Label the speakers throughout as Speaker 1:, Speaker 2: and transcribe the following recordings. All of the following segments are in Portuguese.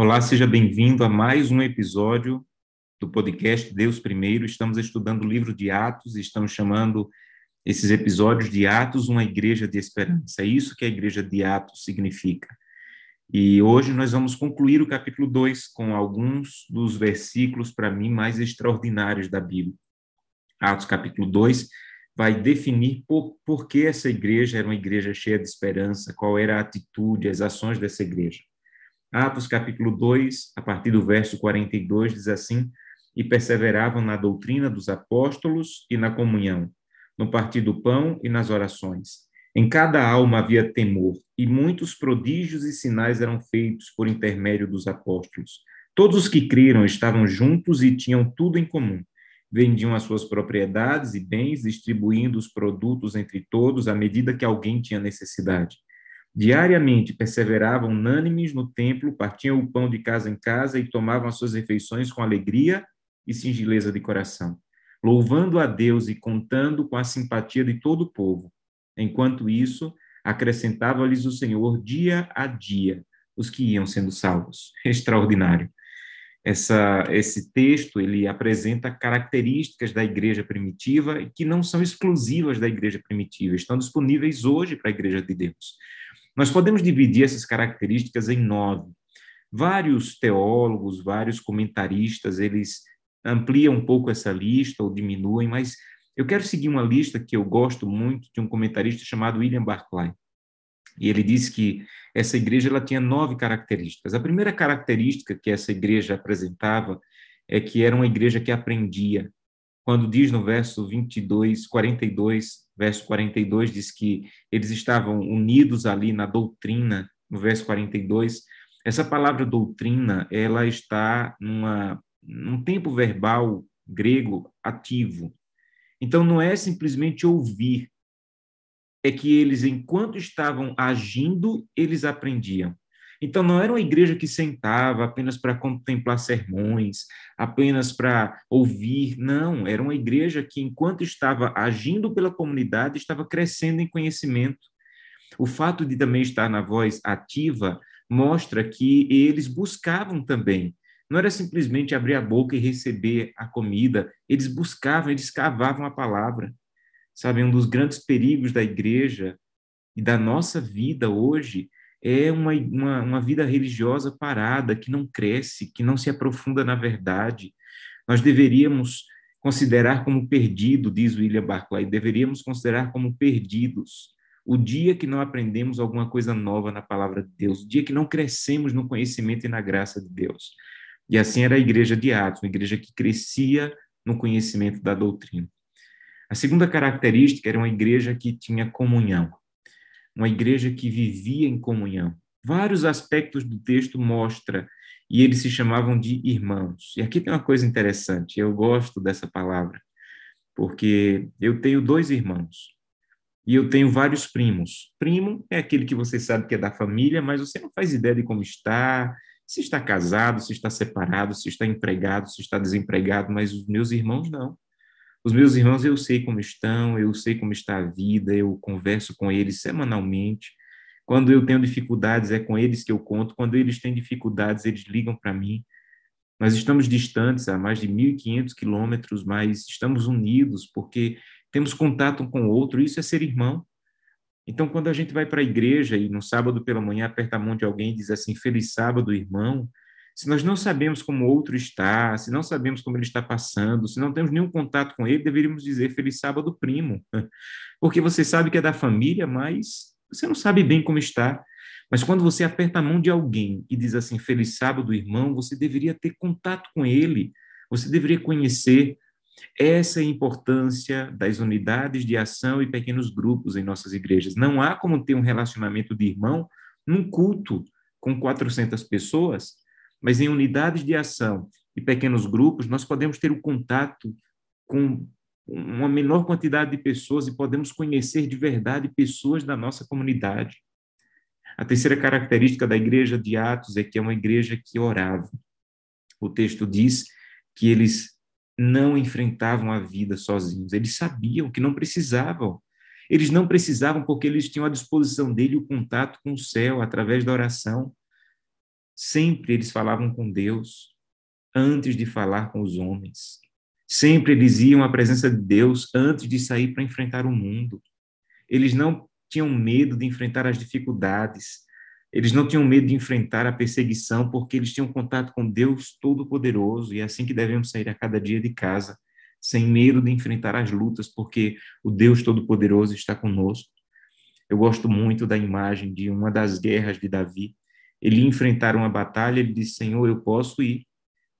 Speaker 1: Olá, seja bem-vindo a mais um episódio do podcast Deus Primeiro. Estamos estudando o livro de Atos e estamos chamando esses episódios de Atos uma igreja de esperança. É isso que a igreja de Atos significa. E hoje nós vamos concluir o capítulo 2 com alguns dos versículos, para mim, mais extraordinários da Bíblia. Atos capítulo 2 vai definir por, por que essa igreja era uma igreja cheia de esperança, qual era a atitude, as ações dessa igreja. Atos capítulo 2, a partir do verso 42, diz assim: E perseveravam na doutrina dos apóstolos e na comunhão, no partir do pão e nas orações. Em cada alma havia temor, e muitos prodígios e sinais eram feitos por intermédio dos apóstolos. Todos os que creram estavam juntos e tinham tudo em comum. Vendiam as suas propriedades e bens, distribuindo os produtos entre todos à medida que alguém tinha necessidade. Diariamente perseveravam unânimes no templo, partiam o pão de casa em casa e tomavam as suas refeições com alegria e singeleza de coração, louvando a Deus e contando com a simpatia de todo o povo. Enquanto isso, acrescentava-lhes o Senhor dia a dia os que iam sendo salvos. Extraordinário. Essa, esse texto ele apresenta características da igreja primitiva que não são exclusivas da igreja primitiva, estão disponíveis hoje para a igreja de Deus. Nós podemos dividir essas características em nove. Vários teólogos, vários comentaristas, eles ampliam um pouco essa lista ou diminuem, mas eu quero seguir uma lista que eu gosto muito de um comentarista chamado William Barclay. E ele diz que essa igreja ela tinha nove características. A primeira característica que essa igreja apresentava é que era uma igreja que aprendia. Quando diz no verso 22, 42, verso 42 diz que eles estavam unidos ali na doutrina, no verso 42. Essa palavra doutrina, ela está numa, num tempo verbal grego ativo. Então, não é simplesmente ouvir, é que eles, enquanto estavam agindo, eles aprendiam. Então, não era uma igreja que sentava apenas para contemplar sermões, apenas para ouvir, não. Era uma igreja que, enquanto estava agindo pela comunidade, estava crescendo em conhecimento. O fato de também estar na voz ativa mostra que eles buscavam também. Não era simplesmente abrir a boca e receber a comida, eles buscavam, eles cavavam a palavra. Sabe, um dos grandes perigos da igreja e da nossa vida hoje é uma, uma, uma vida religiosa parada, que não cresce, que não se aprofunda na verdade. Nós deveríamos considerar como perdido, diz William Barclay, deveríamos considerar como perdidos o dia que não aprendemos alguma coisa nova na palavra de Deus, o dia que não crescemos no conhecimento e na graça de Deus. E assim era a igreja de Atos, uma igreja que crescia no conhecimento da doutrina. A segunda característica era uma igreja que tinha comunhão uma igreja que vivia em comunhão. Vários aspectos do texto mostra e eles se chamavam de irmãos. E aqui tem uma coisa interessante, eu gosto dessa palavra, porque eu tenho dois irmãos e eu tenho vários primos. Primo é aquele que você sabe que é da família, mas você não faz ideia de como está, se está casado, se está separado, se está empregado, se está desempregado, mas os meus irmãos não. Os meus irmãos, eu sei como estão, eu sei como está a vida, eu converso com eles semanalmente. Quando eu tenho dificuldades, é com eles que eu conto. Quando eles têm dificuldades, eles ligam para mim. Nós estamos distantes a mais de 1.500 quilômetros, mas estamos unidos porque temos contato com o outro. Isso é ser irmão. Então, quando a gente vai para a igreja e no sábado pela manhã aperta a mão de alguém e diz assim, feliz sábado, irmão, se nós não sabemos como outro está, se não sabemos como ele está passando, se não temos nenhum contato com ele, deveríamos dizer Feliz Sábado, primo. Porque você sabe que é da família, mas você não sabe bem como está. Mas quando você aperta a mão de alguém e diz assim, Feliz Sábado, irmão, você deveria ter contato com ele, você deveria conhecer. Essa é a importância das unidades de ação e pequenos grupos em nossas igrejas. Não há como ter um relacionamento de irmão num culto com 400 pessoas mas em unidades de ação e pequenos grupos, nós podemos ter o contato com uma menor quantidade de pessoas e podemos conhecer de verdade pessoas da nossa comunidade. A terceira característica da igreja de Atos é que é uma igreja que orava. O texto diz que eles não enfrentavam a vida sozinhos, eles sabiam que não precisavam. Eles não precisavam porque eles tinham à disposição dele o contato com o céu através da oração. Sempre eles falavam com Deus antes de falar com os homens. Sempre eles iam à presença de Deus antes de sair para enfrentar o mundo. Eles não tinham medo de enfrentar as dificuldades. Eles não tinham medo de enfrentar a perseguição, porque eles tinham contato com Deus Todo-Poderoso, e é assim que devemos sair a cada dia de casa, sem medo de enfrentar as lutas, porque o Deus Todo-Poderoso está conosco. Eu gosto muito da imagem de uma das guerras de Davi. Ele enfrentar uma batalha, ele disse: Senhor, eu posso ir.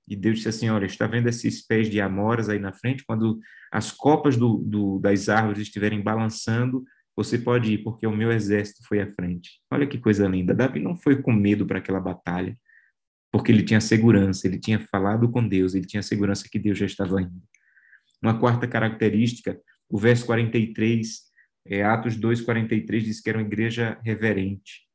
Speaker 1: E Deus disse assim: Olha, está vendo esses pés de amoras aí na frente? Quando as copas do, do, das árvores estiverem balançando, você pode ir, porque o meu exército foi à frente. Olha que coisa linda. Davi não foi com medo para aquela batalha, porque ele tinha segurança, ele tinha falado com Deus, ele tinha segurança que Deus já estava indo. Uma quarta característica, o verso 43 é, Atos 2,43 diz que era uma igreja reverente.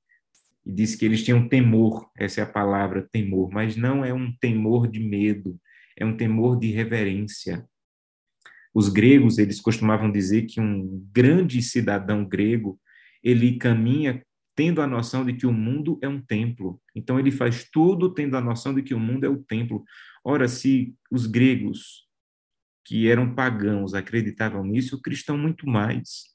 Speaker 1: E diz que eles tinham temor, essa é a palavra, temor, mas não é um temor de medo, é um temor de reverência. Os gregos, eles costumavam dizer que um grande cidadão grego, ele caminha tendo a noção de que o mundo é um templo. Então ele faz tudo tendo a noção de que o mundo é o templo. Ora, se os gregos que eram pagãos acreditavam nisso, o cristão muito mais.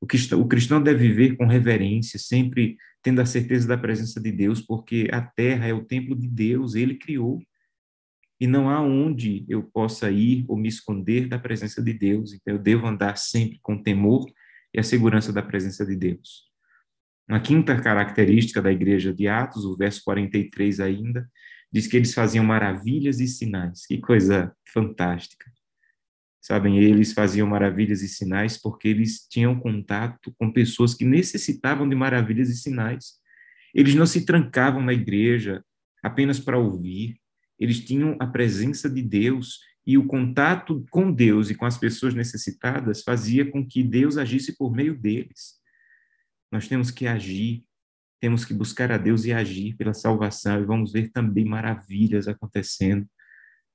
Speaker 1: O cristão, o cristão deve viver com reverência, sempre tendo a certeza da presença de Deus, porque a terra é o templo de Deus, ele criou. E não há onde eu possa ir ou me esconder da presença de Deus. Então, eu devo andar sempre com temor e a segurança da presença de Deus. Uma quinta característica da igreja de Atos, o verso 43 ainda, diz que eles faziam maravilhas e sinais. Que coisa fantástica. Sabem, eles faziam maravilhas e sinais porque eles tinham contato com pessoas que necessitavam de maravilhas e sinais. Eles não se trancavam na igreja apenas para ouvir, eles tinham a presença de Deus e o contato com Deus e com as pessoas necessitadas fazia com que Deus agisse por meio deles. Nós temos que agir, temos que buscar a Deus e agir pela salvação, e vamos ver também maravilhas acontecendo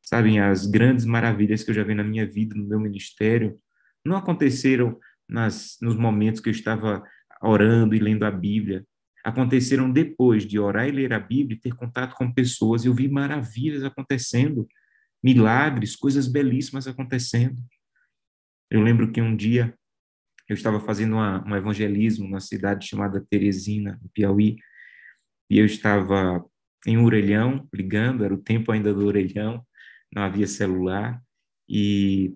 Speaker 1: Sabem, as grandes maravilhas que eu já vi na minha vida, no meu ministério, não aconteceram nas, nos momentos que eu estava orando e lendo a Bíblia. Aconteceram depois de orar e ler a Bíblia ter contato com pessoas. Eu vi maravilhas acontecendo, milagres, coisas belíssimas acontecendo. Eu lembro que um dia eu estava fazendo uma, um evangelismo na cidade chamada Teresina, no Piauí, e eu estava em um orelhão, ligando, era o tempo ainda do orelhão, não havia celular, e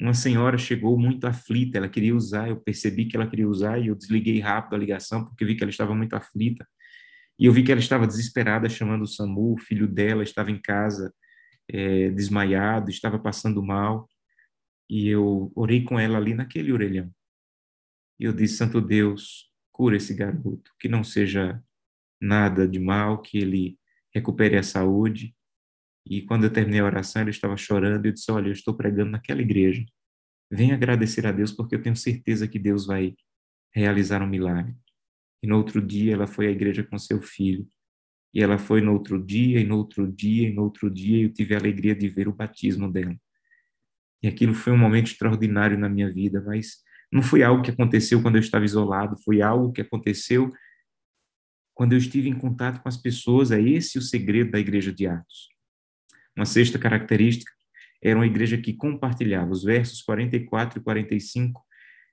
Speaker 1: uma senhora chegou muito aflita, ela queria usar, eu percebi que ela queria usar, e eu desliguei rápido a ligação, porque vi que ela estava muito aflita, e eu vi que ela estava desesperada, chamando o SAMU, o filho dela estava em casa, é, desmaiado, estava passando mal, e eu orei com ela ali naquele orelhão. E eu disse, Santo Deus, cura esse garoto, que não seja nada de mal, que ele recupere a saúde, e quando eu terminei a oração, ela estava chorando e eu disse: Olha, eu estou pregando naquela igreja. Venha agradecer a Deus, porque eu tenho certeza que Deus vai realizar um milagre. E no outro dia, ela foi à igreja com seu filho. E ela foi no outro dia, e no outro dia, e no outro dia, e eu tive a alegria de ver o batismo dela. E aquilo foi um momento extraordinário na minha vida, mas não foi algo que aconteceu quando eu estava isolado, foi algo que aconteceu quando eu estive em contato com as pessoas. É esse o segredo da igreja de Atos. Uma sexta característica era uma igreja que compartilhava. Os versos 44 e 45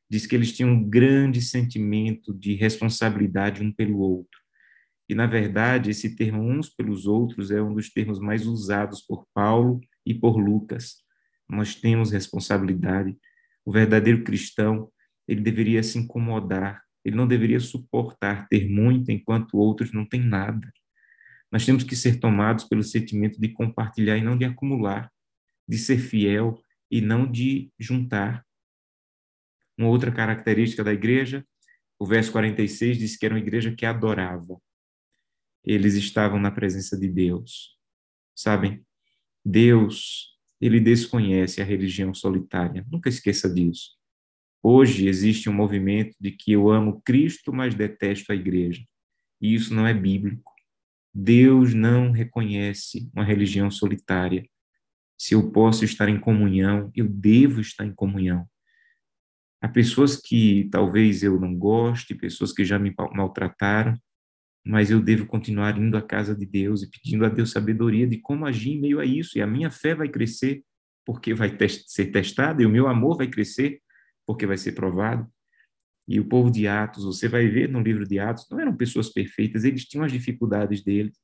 Speaker 1: diz que eles tinham um grande sentimento de responsabilidade um pelo outro. E, na verdade, esse termo uns pelos outros é um dos termos mais usados por Paulo e por Lucas. Nós temos responsabilidade. O verdadeiro cristão, ele deveria se incomodar, ele não deveria suportar ter muito enquanto outros não têm nada. Nós temos que ser tomados pelo sentimento de compartilhar e não de acumular, de ser fiel e não de juntar. Uma outra característica da igreja, o verso 46 diz que era uma igreja que adorava. Eles estavam na presença de Deus. Sabem? Deus, ele desconhece a religião solitária. Nunca esqueça disso. Hoje existe um movimento de que eu amo Cristo, mas detesto a igreja. E isso não é bíblico. Deus não reconhece uma religião solitária. Se eu posso estar em comunhão, eu devo estar em comunhão. Há pessoas que talvez eu não goste, pessoas que já me maltrataram, mas eu devo continuar indo à casa de Deus e pedindo a Deus sabedoria de como agir em meio a isso, e a minha fé vai crescer porque vai ser testada, e o meu amor vai crescer porque vai ser provado. E o povo de Atos, você vai ver no livro de Atos, não eram pessoas perfeitas, eles tinham as dificuldades deles.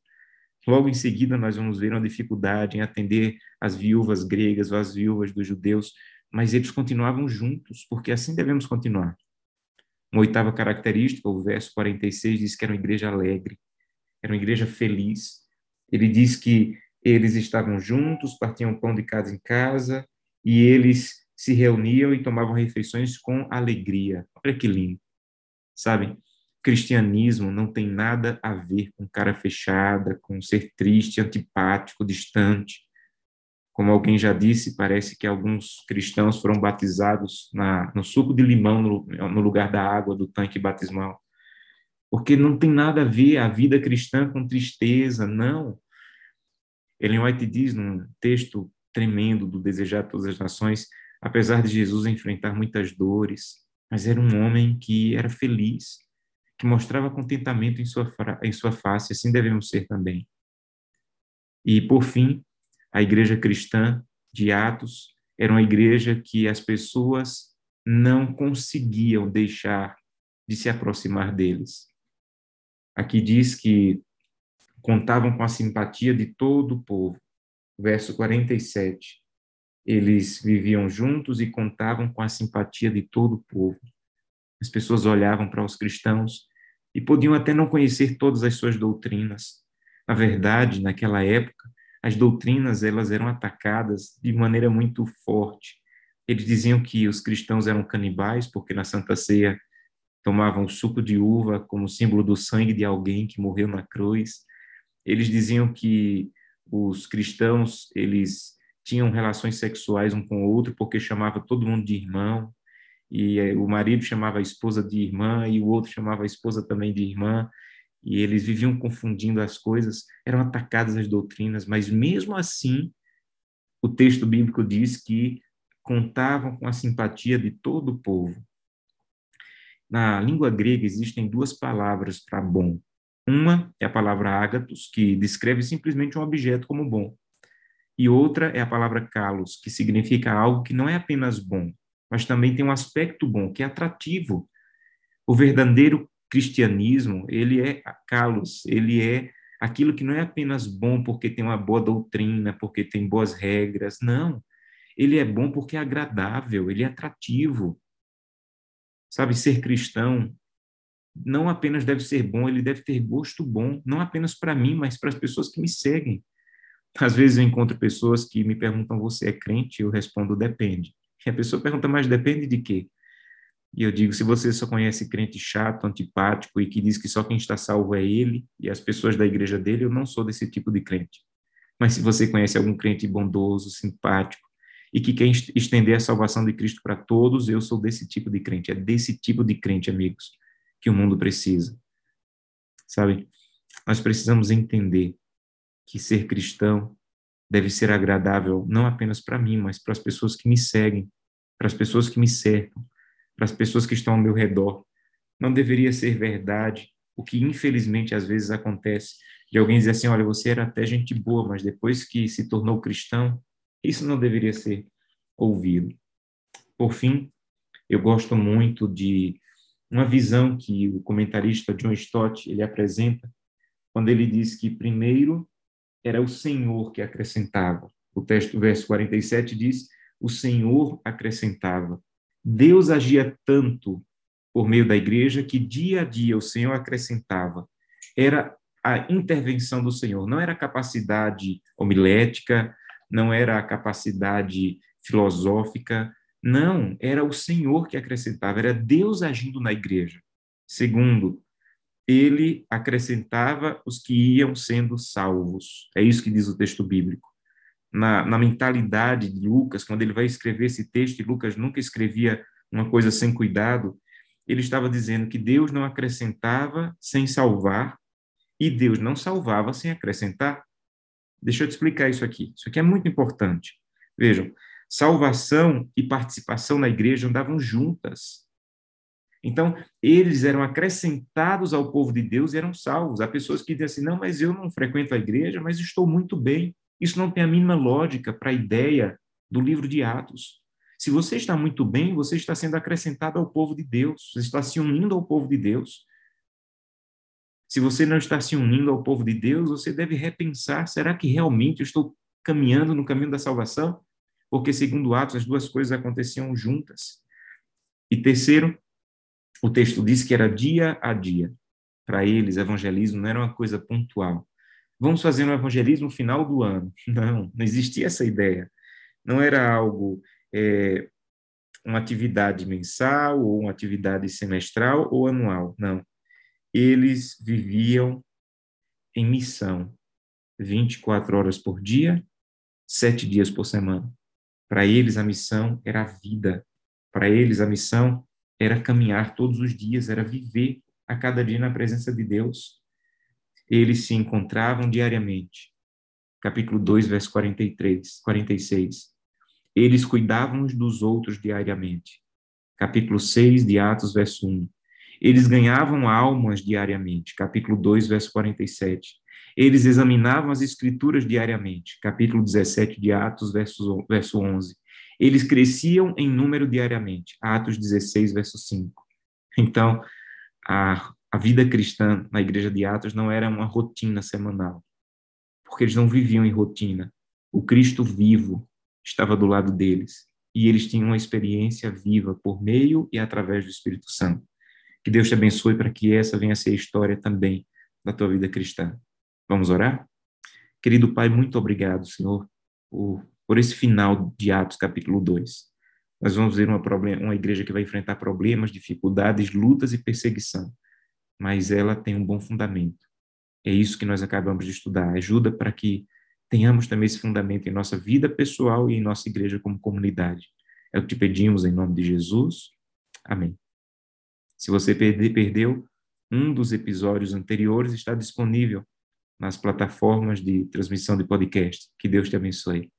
Speaker 1: Logo em seguida, nós vamos ver uma dificuldade em atender as viúvas gregas ou as viúvas dos judeus, mas eles continuavam juntos, porque assim devemos continuar. Uma oitava característica, o verso 46 diz que era uma igreja alegre, era uma igreja feliz. Ele diz que eles estavam juntos, partiam pão de casa em casa, e eles se reuniam e tomavam refeições com alegria. Olha que lindo. Sabe? Cristianismo não tem nada a ver com cara fechada, com ser triste, antipático, distante. Como alguém já disse, parece que alguns cristãos foram batizados na, no suco de limão no, no lugar da água do tanque batismal. Porque não tem nada a ver a vida cristã com tristeza, não. Ellen White diz num texto tremendo do Desejar Todas as Nações, apesar de Jesus enfrentar muitas dores, mas era um homem que era feliz, que mostrava contentamento em sua, em sua face, assim devemos ser também. E, por fim, a igreja cristã de Atos era uma igreja que as pessoas não conseguiam deixar de se aproximar deles. Aqui diz que contavam com a simpatia de todo o povo. Verso 47. Eles viviam juntos e contavam com a simpatia de todo o povo. As pessoas olhavam para os cristãos e podiam até não conhecer todas as suas doutrinas. Na verdade, naquela época, as doutrinas elas eram atacadas de maneira muito forte. Eles diziam que os cristãos eram canibais porque na Santa Ceia tomavam suco de uva como símbolo do sangue de alguém que morreu na cruz. Eles diziam que os cristãos eles tinham relações sexuais um com o outro porque chamava todo mundo de irmão e eh, o marido chamava a esposa de irmã e o outro chamava a esposa também de irmã e eles viviam confundindo as coisas, eram atacadas as doutrinas, mas mesmo assim, o texto bíblico diz que contavam com a simpatia de todo o povo. Na língua grega existem duas palavras para bom. Uma é a palavra ágatos, que descreve simplesmente um objeto como bom. E outra é a palavra kalos, que significa algo que não é apenas bom, mas também tem um aspecto bom, que é atrativo. O verdadeiro cristianismo, ele é calos, ele é aquilo que não é apenas bom porque tem uma boa doutrina, porque tem boas regras, não. Ele é bom porque é agradável, ele é atrativo. Sabe, ser cristão não apenas deve ser bom, ele deve ter gosto bom, não apenas para mim, mas para as pessoas que me seguem. Às vezes eu encontro pessoas que me perguntam: "Você é crente?" Eu respondo: "Depende". E a pessoa pergunta: "Mas depende de quê?" E eu digo, se você só conhece crente chato, antipático e que diz que só quem está salvo é ele e as pessoas da igreja dele, eu não sou desse tipo de crente. Mas se você conhece algum crente bondoso, simpático e que quer estender a salvação de Cristo para todos, eu sou desse tipo de crente. É desse tipo de crente, amigos, que o mundo precisa. Sabe? Nós precisamos entender que ser cristão deve ser agradável não apenas para mim, mas para as pessoas que me seguem, para as pessoas que me cercam para as pessoas que estão ao meu redor. Não deveria ser verdade o que infelizmente às vezes acontece de alguém dizer assim, olha, você era até gente boa, mas depois que se tornou cristão, isso não deveria ser ouvido. Por fim, eu gosto muito de uma visão que o comentarista John Stott ele apresenta quando ele diz que primeiro era o Senhor que acrescentava. O texto verso 47 diz: "O Senhor acrescentava". Deus agia tanto por meio da igreja que dia a dia o Senhor acrescentava. Era a intervenção do Senhor, não era a capacidade homilética, não era a capacidade filosófica, não, era o Senhor que acrescentava, era Deus agindo na igreja. Segundo, ele acrescentava os que iam sendo salvos. É isso que diz o texto bíblico na, na mentalidade de Lucas, quando ele vai escrever esse texto, e Lucas nunca escrevia uma coisa sem cuidado, ele estava dizendo que Deus não acrescentava sem salvar e Deus não salvava sem acrescentar. Deixa eu te explicar isso aqui. Isso aqui é muito importante. Vejam, salvação e participação na igreja andavam juntas. Então, eles eram acrescentados ao povo de Deus e eram salvos. Há pessoas que dizem assim: não, mas eu não frequento a igreja, mas estou muito bem. Isso não tem a mínima lógica para a ideia do livro de Atos. Se você está muito bem, você está sendo acrescentado ao povo de Deus, você está se unindo ao povo de Deus. Se você não está se unindo ao povo de Deus, você deve repensar: será que realmente eu estou caminhando no caminho da salvação? Porque, segundo Atos, as duas coisas aconteciam juntas. E terceiro, o texto diz que era dia a dia. Para eles, evangelismo não era uma coisa pontual. Vamos fazer um evangelismo no final do ano. Não, não existia essa ideia. Não era algo, é, uma atividade mensal, ou uma atividade semestral ou anual. Não. Eles viviam em missão 24 horas por dia, sete dias por semana. Para eles, a missão era a vida. Para eles, a missão era caminhar todos os dias, era viver a cada dia na presença de Deus. Eles se encontravam diariamente. Capítulo 2, verso 43, 46. Eles cuidavam uns dos outros diariamente. Capítulo 6 de Atos, verso 1. Eles ganhavam almas diariamente. Capítulo 2, verso 47. Eles examinavam as escrituras diariamente. Capítulo 17 de Atos, verso, verso 11. Eles cresciam em número diariamente. Atos 16, verso 5. Então, a, a vida cristã na igreja de Atos não era uma rotina semanal, porque eles não viviam em rotina. O Cristo vivo estava do lado deles e eles tinham uma experiência viva por meio e através do Espírito Santo. Que Deus te abençoe para que essa venha a ser a história também da tua vida cristã. Vamos orar? Querido Pai, muito obrigado, Senhor, por por esse final de Atos, capítulo 2. Nós vamos ver uma, uma igreja que vai enfrentar problemas, dificuldades, lutas e perseguição, mas ela tem um bom fundamento. É isso que nós acabamos de estudar. Ajuda para que tenhamos também esse fundamento em nossa vida pessoal e em nossa igreja como comunidade. É o que te pedimos em nome de Jesus. Amém. Se você perdeu um dos episódios anteriores, está disponível nas plataformas de transmissão de podcast. Que Deus te abençoe.